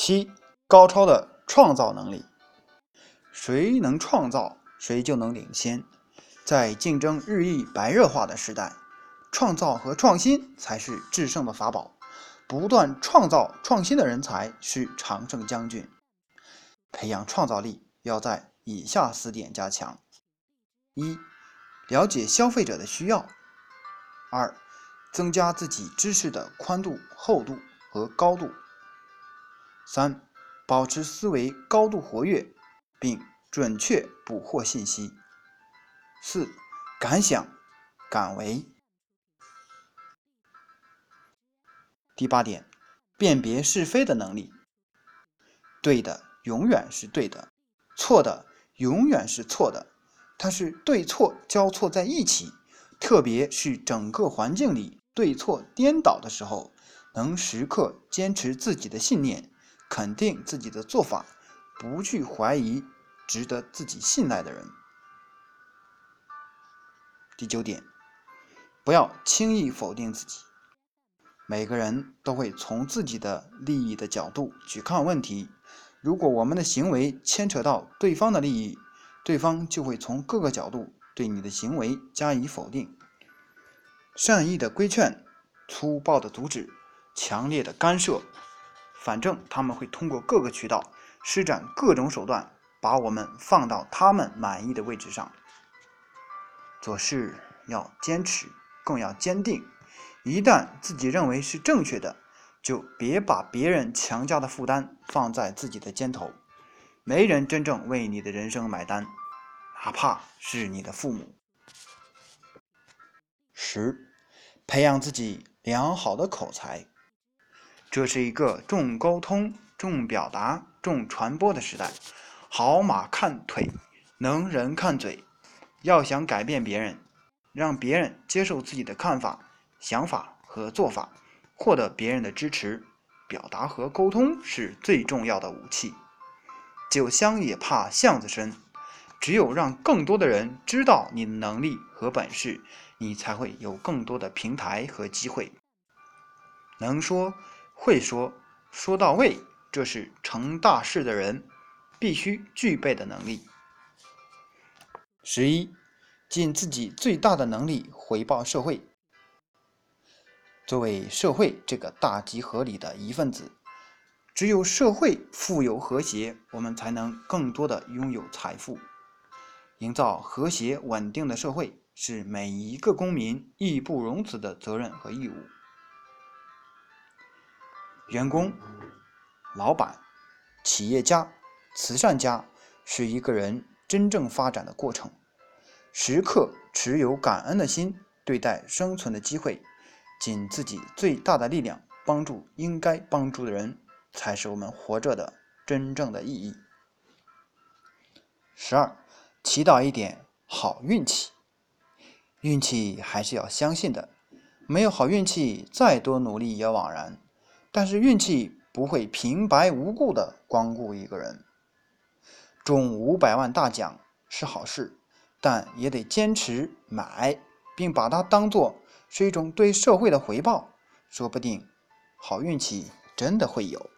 七、高超的创造能力。谁能创造，谁就能领先。在竞争日益白热化的时代，创造和创新才是制胜的法宝。不断创造创新的人才是常胜将军。培养创造力要在以下四点加强：一、了解消费者的需要；二、增加自己知识的宽度、厚度和高度；三、保持思维高度活跃，并准确捕获信息；四、敢想敢为。第八点，辨别是非的能力。对的永远是对的，错的永远是错的。它是对错交错在一起，特别是整个环境里对错颠倒的时候，能时刻坚持自己的信念，肯定自己的做法，不去怀疑值得自己信赖的人。第九点，不要轻易否定自己。每个人都会从自己的利益的角度去看问题，如果我们的行为牵扯到对方的利益。对方就会从各个角度对你的行为加以否定。善意的规劝，粗暴的阻止，强烈的干涉，反正他们会通过各个渠道施展各种手段，把我们放到他们满意的位置上。做事要坚持，更要坚定。一旦自己认为是正确的，就别把别人强加的负担放在自己的肩头。没人真正为你的人生买单。哪怕是你的父母。十，培养自己良好的口才。这是一个重沟通、重表达、重传播的时代。好马看腿，能人看嘴。要想改变别人，让别人接受自己的看法、想法和做法，获得别人的支持，表达和沟通是最重要的武器。酒香也怕巷子深。只有让更多的人知道你的能力和本事，你才会有更多的平台和机会。能说会说说到位，这是成大事的人必须具备的能力。十一，尽自己最大的能力回报社会。作为社会这个大集合里的一份子，只有社会富有和谐，我们才能更多的拥有财富。营造和谐稳定的社会是每一个公民义不容辞的责任和义务。员工、老板、企业家、慈善家是一个人真正发展的过程。时刻持有感恩的心对待生存的机会，尽自己最大的力量帮助应该帮助的人，才是我们活着的真正的意义。十二。祈祷一点好运气，运气还是要相信的。没有好运气，再多努力也枉然。但是运气不会平白无故的光顾一个人。中五百万大奖是好事，但也得坚持买，并把它当做是一种对社会的回报。说不定好运气真的会有。